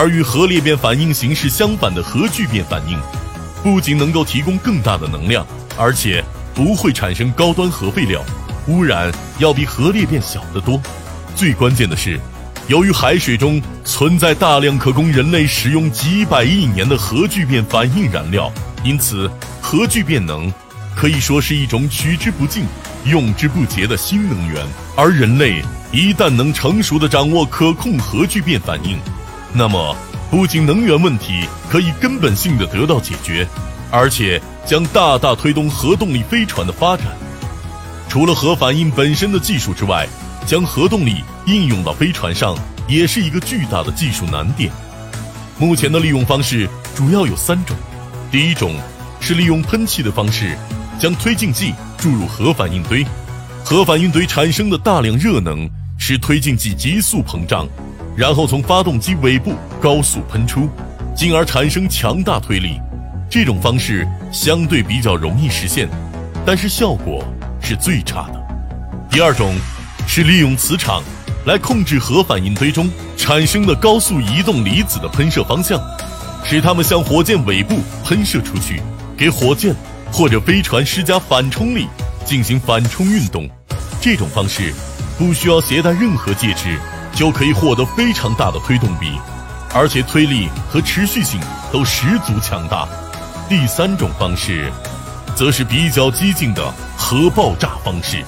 而与核裂变反应形式相反的核聚变反应，不仅能够提供更大的能量，而且不会产生高端核废料，污染要比核裂变小得多。最关键的是，由于海水中存在大量可供人类使用几百亿年的核聚变反应燃料，因此核聚变能可以说是一种取之不尽、用之不竭的新能源。而人类一旦能成熟的掌握可控核聚变反应，那么不仅能源问题可以根本性的得到解决，而且将大大推动核动力飞船的发展。除了核反应本身的技术之外，将核动力应用到飞船上，也是一个巨大的技术难点。目前的利用方式主要有三种：第一种是利用喷气的方式，将推进剂注入核反应堆，核反应堆产生的大量热能使推进剂急速膨胀，然后从发动机尾部高速喷出，进而产生强大推力。这种方式相对比较容易实现，但是效果是最差的。第二种。是利用磁场来控制核反应堆中产生的高速移动离子的喷射方向，使它们向火箭尾部喷射出去，给火箭或者飞船施加反冲力，进行反冲运动。这种方式不需要携带任何介质，就可以获得非常大的推动力，而且推力和持续性都十足强大。第三种方式，则是比较激进的核爆炸方式。